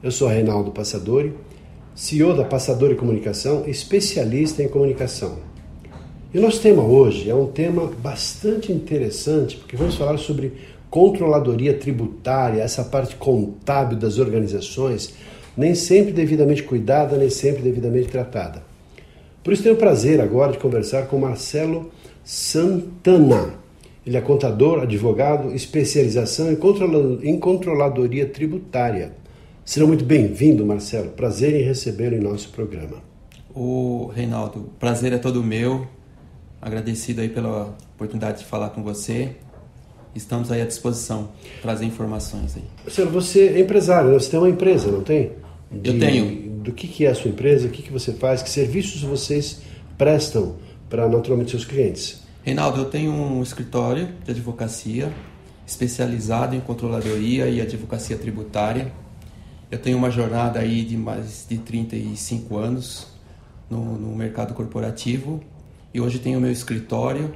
Eu sou Reinaldo Passadori, CEO da Passadori Comunicação, especialista em comunicação. E o nosso tema hoje é um tema bastante interessante, porque vamos falar sobre controladoria tributária, essa parte contábil das organizações, nem sempre devidamente cuidada, nem sempre devidamente tratada. Por isso tenho o prazer agora de conversar com Marcelo Santana. Ele é contador, advogado, especialização em controladoria tributária. Seja muito bem-vindo, Marcelo. Prazer em recebê-lo em nosso programa. O Reinaldo, prazer é todo meu. Agradecido aí pela oportunidade de falar com você. Estamos aí à disposição, trazer informações aí. Marcelo, você é empresário, né? você tem uma empresa, não tem? De, Eu tenho. Do que, que é a sua empresa, o que, que você faz, que serviços vocês prestam para naturalmente seus clientes? Reinaldo, eu tenho um escritório de advocacia especializado em controladoria e advocacia tributária. Eu tenho uma jornada aí de mais de 35 anos no, no mercado corporativo e hoje tenho o meu escritório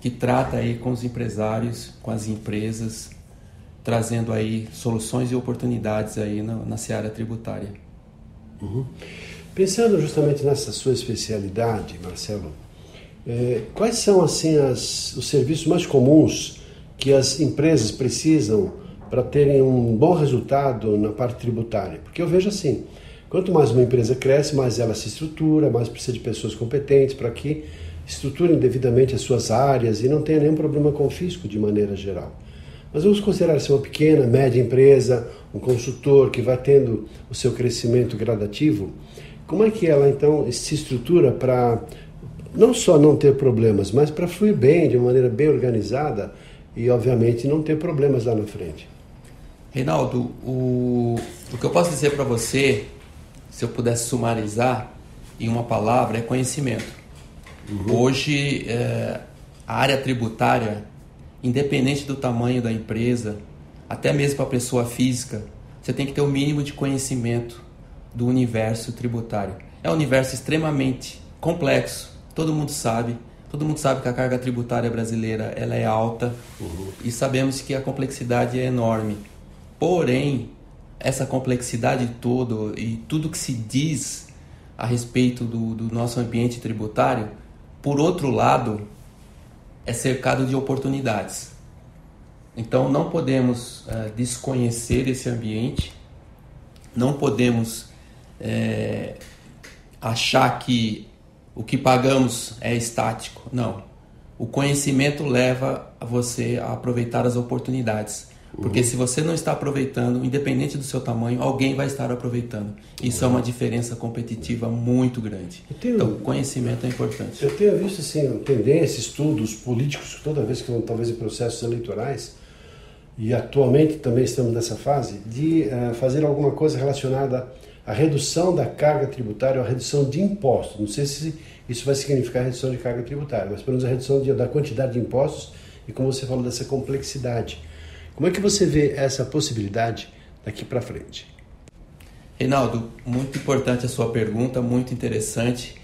que trata aí com os empresários, com as empresas, trazendo aí soluções e oportunidades aí na, na seara tributária. Uhum. Pensando justamente nessa sua especialidade, Marcelo, é, quais são assim as, os serviços mais comuns que as empresas precisam para terem um bom resultado na parte tributária? Porque eu vejo assim, quanto mais uma empresa cresce, mais ela se estrutura, mais precisa de pessoas competentes para que estruturem devidamente as suas áreas e não tenha nenhum problema com o fisco de maneira geral. Mas vamos considerar se uma pequena, média empresa, um consultor que vai tendo o seu crescimento gradativo, como é que ela então se estrutura para não só não ter problemas, mas para fluir bem, de maneira bem organizada e, obviamente, não ter problemas lá na frente. Reinaldo, o, o que eu posso dizer para você, se eu pudesse sumarizar em uma palavra, é conhecimento. Uhum. Hoje, é, a área tributária, independente do tamanho da empresa, até mesmo para a pessoa física, você tem que ter o mínimo de conhecimento do universo tributário. É um universo extremamente complexo, todo mundo sabe. Todo mundo sabe que a carga tributária brasileira ela é alta uhum. e sabemos que a complexidade é enorme. Porém, essa complexidade toda e tudo que se diz a respeito do, do nosso ambiente tributário, por outro lado, é cercado de oportunidades. Então, não podemos uh, desconhecer esse ambiente, não podemos é, achar que o que pagamos é estático. Não. O conhecimento leva você a aproveitar as oportunidades. Porque uhum. se você não está aproveitando, independente do seu tamanho, alguém vai estar aproveitando. Isso uhum. é uma diferença competitiva muito grande. Tenho, então, conhecimento é importante. Eu tenho visto assim, tendência, estudos políticos, toda vez que vão talvez em processos eleitorais, e atualmente também estamos nessa fase, de uh, fazer alguma coisa relacionada à redução da carga tributária ou a redução de impostos. Não sei se isso vai significar redução de carga tributária, mas pelo menos a redução de, da quantidade de impostos e, como você falou, dessa complexidade. Como é que você vê essa possibilidade daqui para frente? Reinaldo, muito importante a sua pergunta, muito interessante.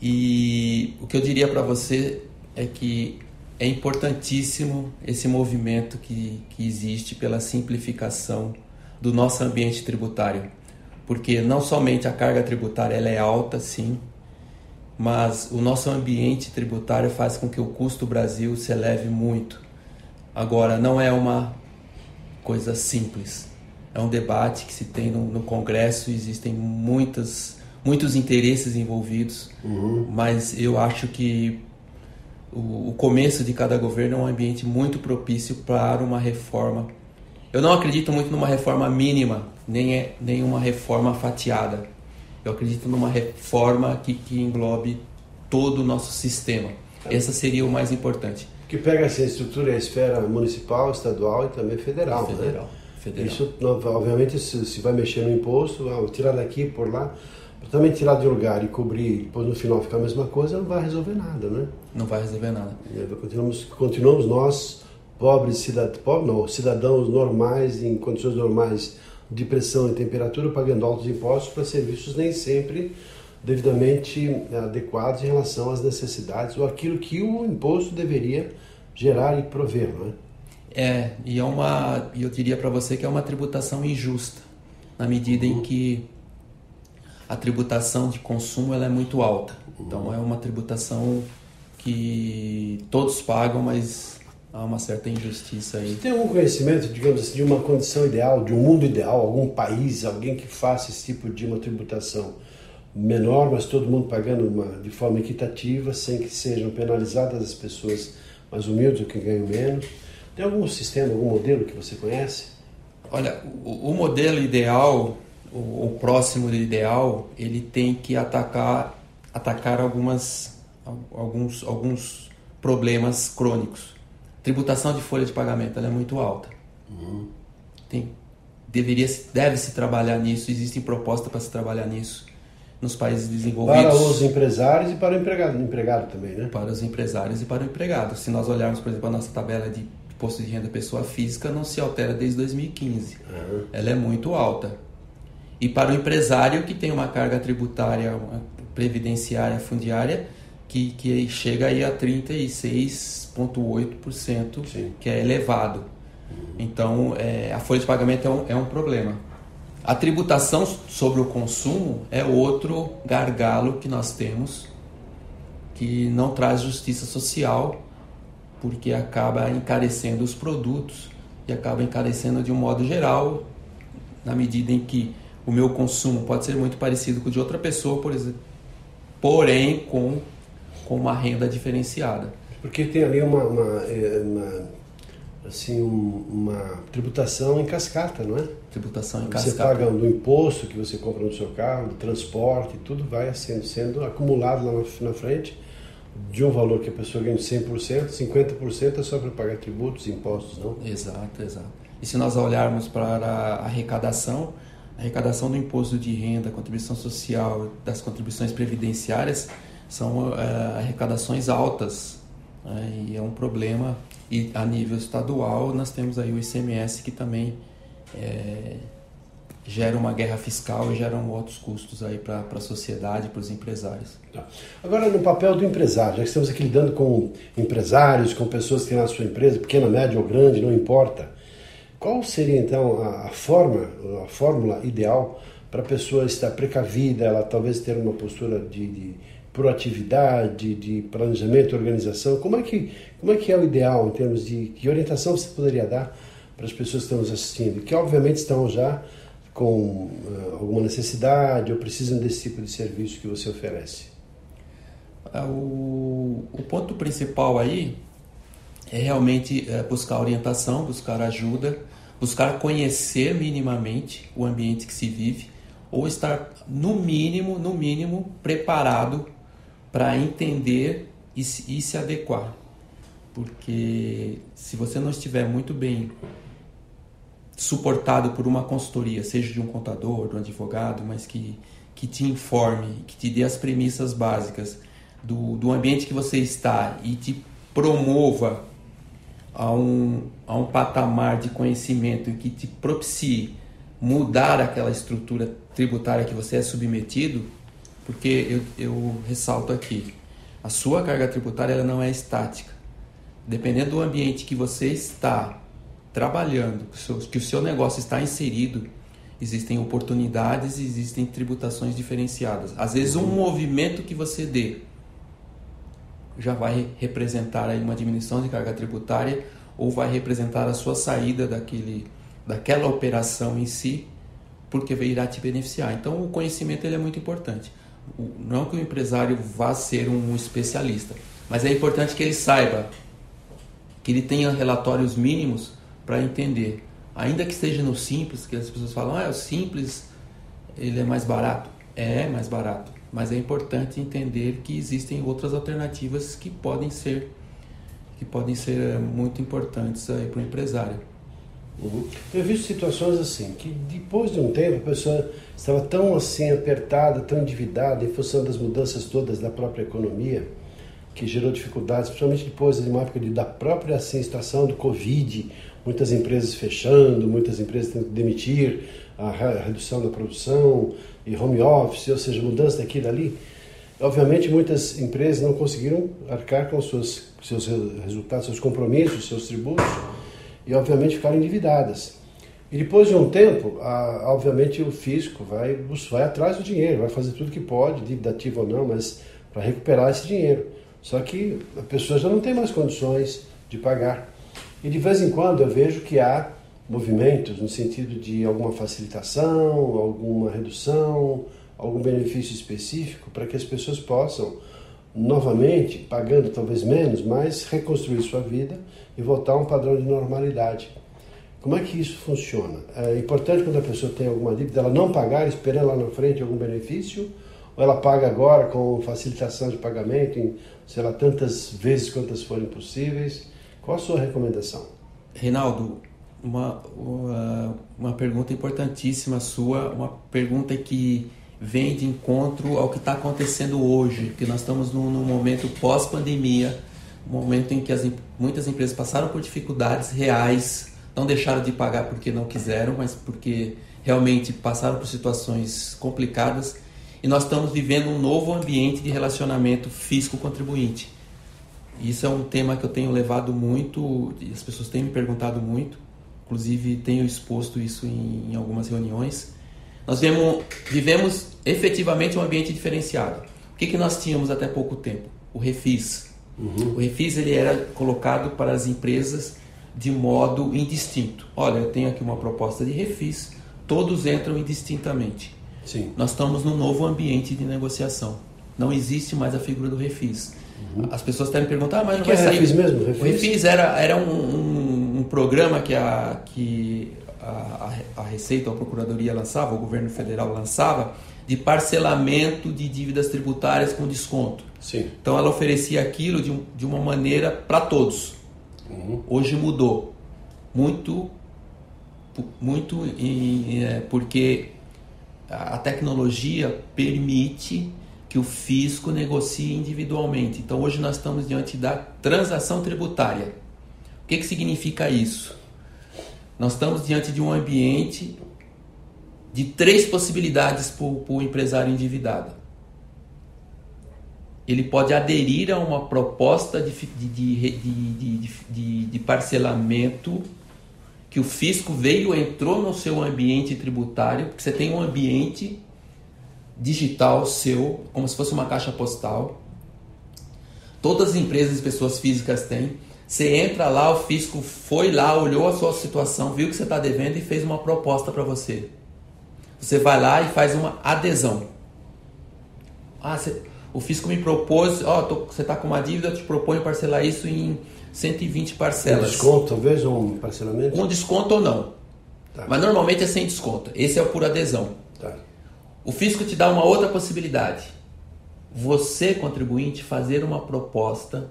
E o que eu diria para você é que é importantíssimo esse movimento que, que existe pela simplificação do nosso ambiente tributário. Porque não somente a carga tributária ela é alta, sim, mas o nosso ambiente tributário faz com que o custo Brasil se eleve muito. Agora, não é uma coisa simples. É um debate que se tem no, no Congresso, existem muitas, muitos interesses envolvidos, uhum. mas eu acho que o, o começo de cada governo é um ambiente muito propício para uma reforma. Eu não acredito muito numa reforma mínima, nem, é, nem uma reforma fatiada. Eu acredito numa reforma que, que englobe todo o nosso sistema. Essa seria o mais importante. Que pega essa estrutura e a esfera municipal, estadual e também federal. Federal. Né? Federal. Isso, obviamente, se, se vai mexer no imposto, ah, tirar daqui, por lá, também tirar de lugar e cobrir, depois no final ficar a mesma coisa, não vai resolver nada, né? Não vai resolver nada. Continuamos, continuamos nós, pobres cidadãos, pobres não, cidadãos normais, em condições normais de pressão e temperatura, pagando altos impostos para serviços nem sempre devidamente adequados em relação às necessidades ou aquilo que o imposto deveria gerar e prover, não é? É, e é uma, eu diria para você que é uma tributação injusta, na medida em que a tributação de consumo ela é muito alta. Então é uma tributação que todos pagam, mas há uma certa injustiça aí. Você tem algum conhecimento, digamos assim, de uma condição ideal, de um mundo ideal, algum país, alguém que faça esse tipo de uma tributação menor, mas todo mundo pagando uma, de forma equitativa, sem que sejam penalizadas as pessoas mais humildes ou que ganham menos? Tem algum sistema, algum modelo que você conhece? Olha, o, o modelo ideal, o, o, próximo do ideal, ele tem que atacar, atacar algumas, alguns, alguns problemas crônicos. Tributação de folha de pagamento é muito alta. Uhum. Tem, deveria, deve se trabalhar nisso. Existem propostas para se trabalhar nisso nos países desenvolvidos. Para os empresários e para o empregado, empregado também, né? Para os empresários e para o empregado. Se nós olharmos, por exemplo, a nossa tabela de imposto de renda pessoa física não se altera desde 2015. Uhum. Ela é muito alta. E para o empresário que tem uma carga tributária uma previdenciária fundiária que, que chega aí a 36,8%, que é elevado. Então, é, a folha de pagamento é um, é um problema. A tributação sobre o consumo é outro gargalo que nós temos que não traz justiça social porque acaba encarecendo os produtos e acaba encarecendo de um modo geral, na medida em que o meu consumo pode ser muito parecido com o de outra pessoa, por exemplo, porém com, com uma renda diferenciada. Porque tem ali uma, uma, é, uma assim, uma tributação em cascata, não é? Tributação em cascata. Você paga do imposto que você compra no seu carro, do transporte, tudo vai sendo, sendo acumulado lá na frente de um valor que a pessoa ganha de 100%, 50% é só para pagar tributos, impostos, não? Exato, exato. E se nós olharmos para a arrecadação, a arrecadação do imposto de renda, contribuição social, das contribuições previdenciárias são é, arrecadações altas né? e é um problema. E a nível estadual nós temos aí o ICMS que também é, gera uma guerra fiscal e geram outros custos aí para a sociedade, para os empresários. Tá. Agora, no papel do empresário, já que estamos aqui lidando com empresários, com pessoas que têm na sua empresa, pequena, média ou grande, não importa, qual seria então a, a forma, a fórmula ideal para a pessoa estar precavida, ela talvez ter uma postura de, de proatividade, de planejamento, organização? Como é que como é que é o ideal em termos de que orientação você poderia dar para as pessoas que estão nos assistindo, que obviamente estão já com uh, alguma necessidade ou precisam desse tipo de serviço que você oferece? É, o, o ponto principal aí é realmente é, buscar orientação, buscar ajuda, buscar conhecer minimamente o ambiente que se vive ou estar no mínimo, no mínimo preparado para entender e se, e se adequar. Porque se você não estiver muito bem suportado por uma consultoria, seja de um contador, de um advogado, mas que, que te informe, que te dê as premissas básicas do, do ambiente que você está e te promova a um, a um patamar de conhecimento que te propicie mudar aquela estrutura tributária que você é submetido, porque eu, eu ressalto aqui, a sua carga tributária ela não é estática. Dependendo do ambiente que você está, trabalhando, que o seu negócio está inserido, existem oportunidades, existem tributações diferenciadas. Às vezes um movimento que você dê já vai representar aí uma diminuição de carga tributária ou vai representar a sua saída daquele, daquela operação em si, porque irá te beneficiar. Então o conhecimento ele é muito importante. Não que o empresário vá ser um especialista, mas é importante que ele saiba, que ele tenha relatórios mínimos para entender. Ainda que esteja no simples, que as pessoas falam, ah, o simples, ele é mais barato. É mais barato, mas é importante entender que existem outras alternativas que podem ser que podem ser eh, muito importantes aí para o empresário. Uhum. Eu vi situações assim, que depois de um tempo a pessoa estava tão assim apertada, tão endividada em função das mudanças todas da própria economia, que gerou dificuldades, principalmente depois de uma época de, da própria assim, situação do Covid, muitas empresas fechando, muitas empresas tendo que demitir, a redução da produção e home office, ou seja, mudança daqui e dali. Obviamente, muitas empresas não conseguiram arcar com seus, seus resultados, seus compromissos, seus tributos, e obviamente ficaram endividadas. E depois de um tempo, a, obviamente o fisco vai, vai atrás do dinheiro, vai fazer tudo que pode, dívida ativa ou não, mas para recuperar esse dinheiro. Só que a pessoa já não tem mais condições de pagar. E de vez em quando eu vejo que há movimentos no sentido de alguma facilitação, alguma redução, algum benefício específico para que as pessoas possam novamente, pagando talvez menos, mas reconstruir sua vida e voltar a um padrão de normalidade. Como é que isso funciona? É importante quando a pessoa tem alguma dívida, ela não pagar, esperando lá na frente algum benefício, ou ela paga agora com facilitação de pagamento em, sei lá, tantas vezes quantas forem possíveis? Qual a sua recomendação? Reinaldo, uma, uma, uma pergunta importantíssima sua, uma pergunta que vem de encontro ao que está acontecendo hoje, que nós estamos num, num momento pós-pandemia, um momento em que as, muitas empresas passaram por dificuldades reais, não deixaram de pagar porque não quiseram, mas porque realmente passaram por situações complicadas e nós estamos vivendo um novo ambiente de relacionamento fisco-contribuinte. Isso é um tema que eu tenho levado muito, as pessoas têm me perguntado muito, inclusive tenho exposto isso em, em algumas reuniões. Nós vivemos, vivemos efetivamente um ambiente diferenciado. O que, que nós tínhamos até pouco tempo? O refis. Uhum. O refis ele era colocado para as empresas de modo indistinto. Olha, eu tenho aqui uma proposta de refis, todos entram indistintamente. Sim. Nós estamos num novo ambiente de negociação. Não existe mais a figura do refis. Uhum. As pessoas até me perguntam, ah, mas não que vai é sair. Refis mesmo? Refis? O refis era, era um, um, um programa que a, que a, a Receita ou a Procuradoria lançava, o governo federal lançava, de parcelamento de dívidas tributárias com desconto. Sim. Então ela oferecia aquilo de, de uma maneira para todos. Uhum. Hoje mudou. Muito, muito é, porque a tecnologia permite que o fisco negocie individualmente. Então hoje nós estamos diante da transação tributária. O que, que significa isso? Nós estamos diante de um ambiente de três possibilidades para o empresário endividado. Ele pode aderir a uma proposta de, de, de, de, de parcelamento que o fisco veio, entrou no seu ambiente tributário, porque você tem um ambiente digital seu, como se fosse uma caixa postal. Todas as empresas e pessoas físicas têm. Você entra lá, o fisco foi lá, olhou a sua situação, viu que você está devendo e fez uma proposta para você. Você vai lá e faz uma adesão. Ah, você, o fisco me propôs, ó, oh, você está com uma dívida, eu te proponho parcelar isso em 120 parcelas. Um desconto, talvez, um parcelamento? Com desconto ou não. Tá. Mas normalmente é sem desconto. Esse é o por adesão. Tá. O fisco te dá uma outra possibilidade. Você, contribuinte, fazer uma proposta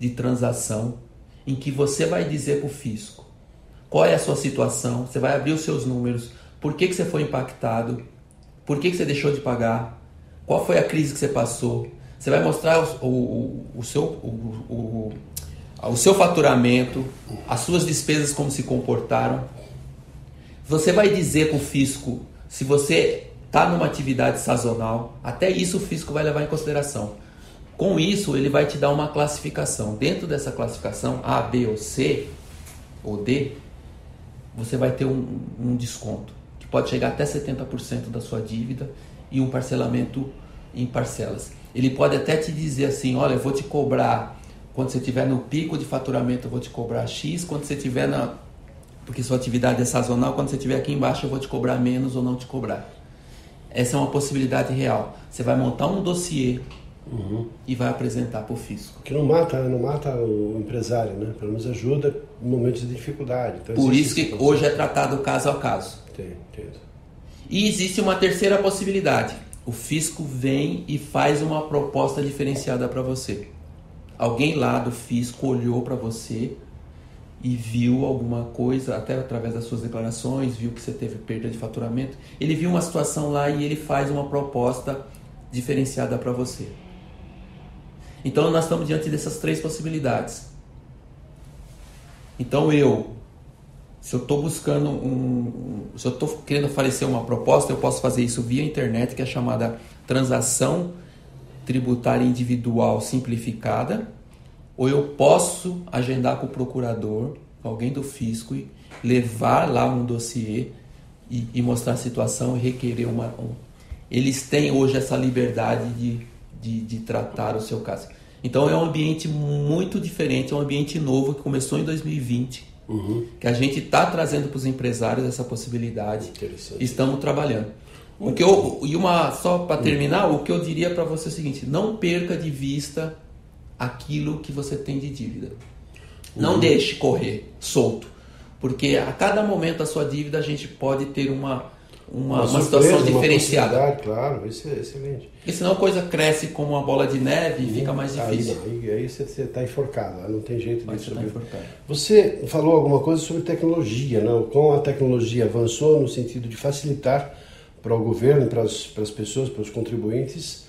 de transação em que você vai dizer para o fisco qual é a sua situação, você vai abrir os seus números, por que, que você foi impactado, por que, que você deixou de pagar, qual foi a crise que você passou. Você vai mostrar o, o, o seu, o, o seu faturamento, as suas despesas, como se comportaram. Você vai dizer para o fisco se você está numa atividade sazonal, até isso o fisco vai levar em consideração. Com isso, ele vai te dar uma classificação. Dentro dessa classificação, A, B ou C, ou D, você vai ter um, um desconto, que pode chegar até 70% da sua dívida e um parcelamento em parcelas. Ele pode até te dizer assim: olha, eu vou te cobrar, quando você estiver no pico de faturamento, eu vou te cobrar X, quando você estiver na. Porque sua atividade é sazonal, quando você estiver aqui embaixo, eu vou te cobrar menos ou não te cobrar. Essa é uma possibilidade real. Você vai montar um dossiê uhum. e vai apresentar para o fisco. Que não mata, não mata o empresário, né? Pelo menos ajuda em momentos de dificuldade. Então, Por isso que hoje é tratado caso a caso. Entendo, entendo. E existe uma terceira possibilidade. O fisco vem e faz uma proposta diferenciada para você. Alguém lá do fisco olhou para você e viu alguma coisa, até através das suas declarações, viu que você teve perda de faturamento. Ele viu uma situação lá e ele faz uma proposta diferenciada para você. Então nós estamos diante dessas três possibilidades. Então eu, se eu estou buscando um, se eu estou querendo oferecer uma proposta, eu posso fazer isso via internet, que é chamada transação tributária individual simplificada ou eu posso agendar com o procurador, alguém do fisco, e levar lá um dossiê e, e mostrar a situação e requerer uma. Um, eles têm hoje essa liberdade de, de, de tratar o seu caso. Então é um ambiente muito diferente, é um ambiente novo que começou em 2020, uhum. que a gente está trazendo para os empresários essa possibilidade. Estamos trabalhando. O que eu, e uma só para terminar, o que eu diria para você é o seguinte: não perca de vista aquilo que você tem de dívida. Não uhum. deixe correr solto, porque a cada momento da sua dívida a gente pode ter uma, uma, uma, uma situação diferenciada. Claro, isso é excelente. Porque senão a coisa cresce como uma bola de neve e fica mais difícil. Aí, aí você está enforcado, não tem jeito de subir. Tá você falou alguma coisa sobre tecnologia, não? Como a tecnologia avançou no sentido de facilitar para o governo, para as, para as pessoas, para os contribuintes,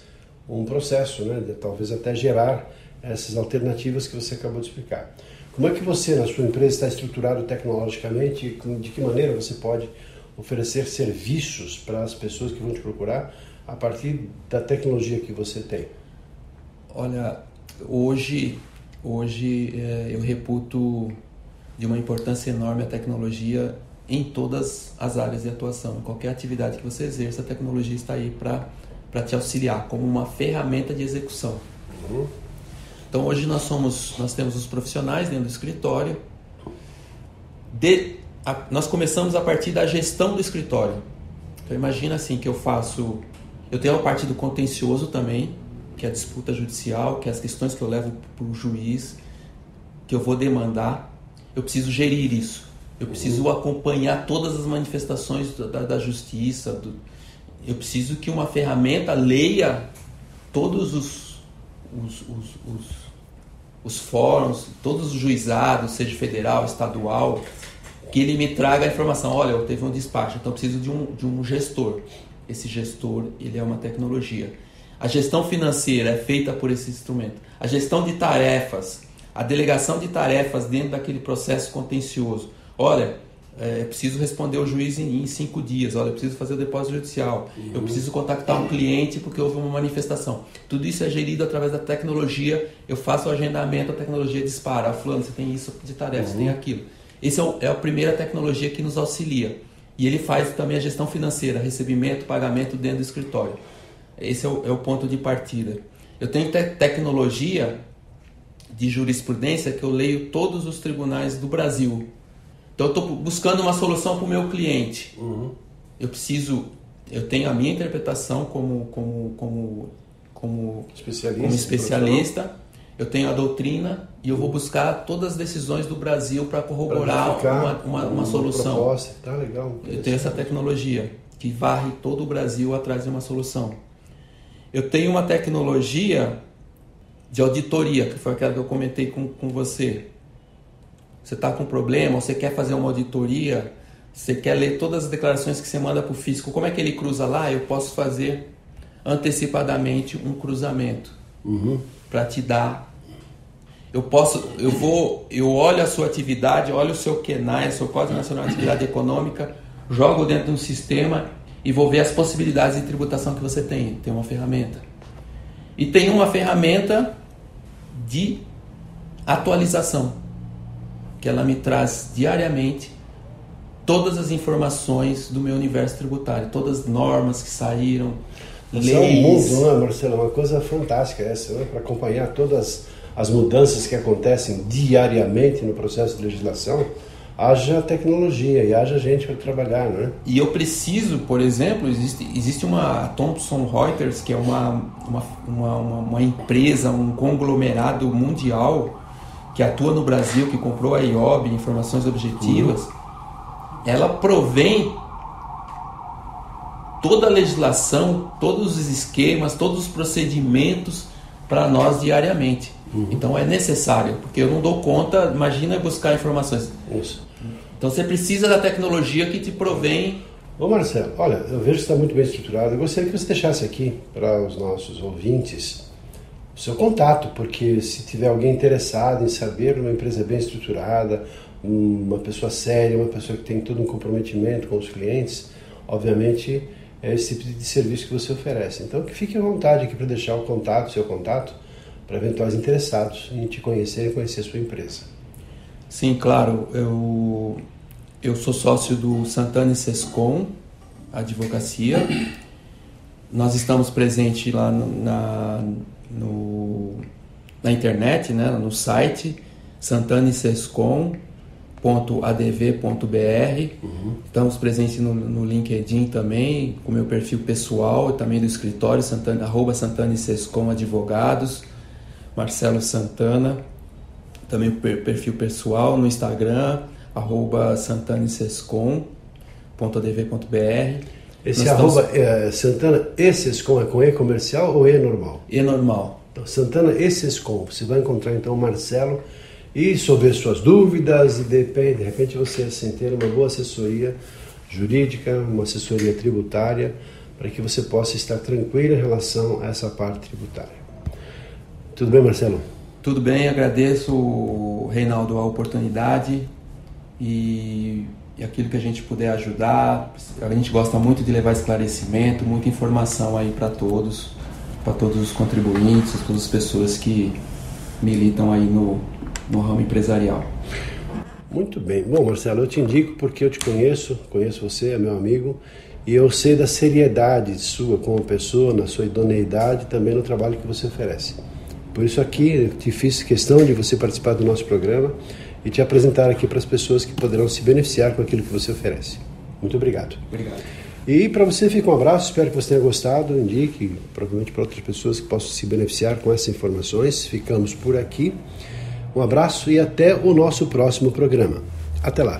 um processo, né? De, talvez até gerar essas alternativas que você acabou de explicar. Como é que você, na sua empresa, está estruturado tecnologicamente de que maneira você pode oferecer serviços para as pessoas que vão te procurar a partir da tecnologia que você tem? Olha, hoje, hoje é, eu reputo de uma importância enorme a tecnologia em todas as áreas de atuação. Em qualquer atividade que você exerça, a tecnologia está aí para te auxiliar como uma ferramenta de execução. Uhum. Então hoje nós somos, nós temos os profissionais dentro do escritório. De, a, nós começamos a partir da gestão do escritório. Então imagina assim que eu faço, eu tenho a parte do contencioso também, que é a disputa judicial, que é as questões que eu levo para o juiz, que eu vou demandar. Eu preciso gerir isso. Eu preciso acompanhar todas as manifestações da, da justiça. Do, eu preciso que uma ferramenta leia todos os os, os, os, os fóruns, todos os juizados, seja federal, estadual, que ele me traga a informação, olha, eu teve um despacho, então preciso de um, de um gestor. Esse gestor, ele é uma tecnologia. A gestão financeira é feita por esse instrumento. A gestão de tarefas, a delegação de tarefas dentro daquele processo contencioso. Olha, é, preciso responder o juiz em, em, cinco dias, olha, eu preciso fazer o depósito judicial, uhum. eu preciso contactar um cliente porque houve uma manifestação. Tudo isso é gerido através da tecnologia, eu faço o agendamento, a tecnologia dispara, ah, fulano, você tem isso de tarefa, uhum. você tem uhum. aquilo. Esse é, o, é a primeira tecnologia que nos auxilia. E ele faz também a gestão financeira, recebimento, pagamento dentro do escritório. Esse é o, é o ponto de partida. Eu tenho te tecnologia de jurisprudência que eu leio todos os tribunais do Brasil então eu estou buscando uma solução para o meu cliente. Uhum. Eu preciso, eu tenho a minha interpretação como, como, como, como especialista. Como especialista. Eu tenho a doutrina e eu vou buscar todas as decisões do Brasil para corroborar uma, uma, uma, solução. Proposta. Tá legal. Eu tenho essa tecnologia que varre todo o Brasil atrás de uma solução. Eu tenho uma tecnologia de auditoria, que foi aquela que eu comentei com, com você você está com um problema, você quer fazer uma auditoria, você quer ler todas as declarações que você manda para o fisco, como é que ele cruza lá? Eu posso fazer antecipadamente um cruzamento uhum. para te dar. Eu posso, eu vou, eu olho a sua atividade, olho o seu KENAI, o seu Código Nacional de Atividade Econômica, jogo dentro de um sistema e vou ver as possibilidades de tributação que você tem. Tem uma ferramenta. E tem uma ferramenta de atualização que ela me traz diariamente todas as informações do meu universo tributário, todas as normas que saíram, leis. É um mundo, né, Marcelo? Uma coisa fantástica essa, né? para acompanhar todas as mudanças que acontecem diariamente no processo de legislação. Haja tecnologia e haja gente para trabalhar, né? E eu preciso, por exemplo, existe, existe uma Thomson Reuters, que é uma, uma, uma, uma empresa, um conglomerado mundial que atua no Brasil, que comprou a IOB, Informações Objetivas, uhum. ela provém toda a legislação, todos os esquemas, todos os procedimentos para nós diariamente. Uhum. Então é necessário, porque eu não dou conta, imagina buscar informações. Isso. Então você precisa da tecnologia que te provém. Ô Marcelo, olha, eu vejo que está muito bem estruturado. Eu gostaria que você deixasse aqui para os nossos ouvintes o seu contato, porque se tiver alguém interessado em saber uma empresa bem estruturada, uma pessoa séria, uma pessoa que tem todo um comprometimento com os clientes, obviamente é esse tipo de serviço que você oferece. Então que fique à vontade aqui para deixar o contato, seu contato, para eventuais interessados em te conhecer e conhecer a sua empresa. Sim, claro. Eu, eu sou sócio do Santana e Sescom, Advocacia. Nós estamos presentes lá no, na, no, na internet, né, no site santanesescom.adv.br. Uhum. Estamos presentes no, no, LinkedIn também, com meu perfil pessoal, também do escritório, Santana, arroba Santana e Sescom Advogados, Marcelo Santana. Também o perfil pessoal no Instagram, arroba santanesescom.adv.br. Esse Nós arroba estamos... é, Santana Essescom é com E comercial ou E normal? E normal. Então, Santana Essescom. Você vai encontrar então o Marcelo e sobre suas dúvidas e de, de repente você assim, ter uma boa assessoria jurídica, uma assessoria tributária, para que você possa estar tranquilo em relação a essa parte tributária. Tudo bem, Marcelo? Tudo bem, agradeço, Reinaldo, a oportunidade e e aquilo que a gente puder ajudar. A gente gosta muito de levar esclarecimento, muita informação aí para todos, para todos os contribuintes, todas as pessoas que militam aí no, no ramo empresarial. Muito bem. Bom, Marcelo, eu te indico porque eu te conheço, conheço você, é meu amigo, e eu sei da seriedade sua como pessoa, na sua idoneidade também no trabalho que você oferece. Por isso aqui te fiz questão de você participar do nosso programa e te apresentar aqui para as pessoas que poderão se beneficiar com aquilo que você oferece. Muito obrigado. Obrigado. E para você fica um abraço, espero que você tenha gostado, indique provavelmente para outras pessoas que possam se beneficiar com essas informações. Ficamos por aqui. Um abraço e até o nosso próximo programa. Até lá.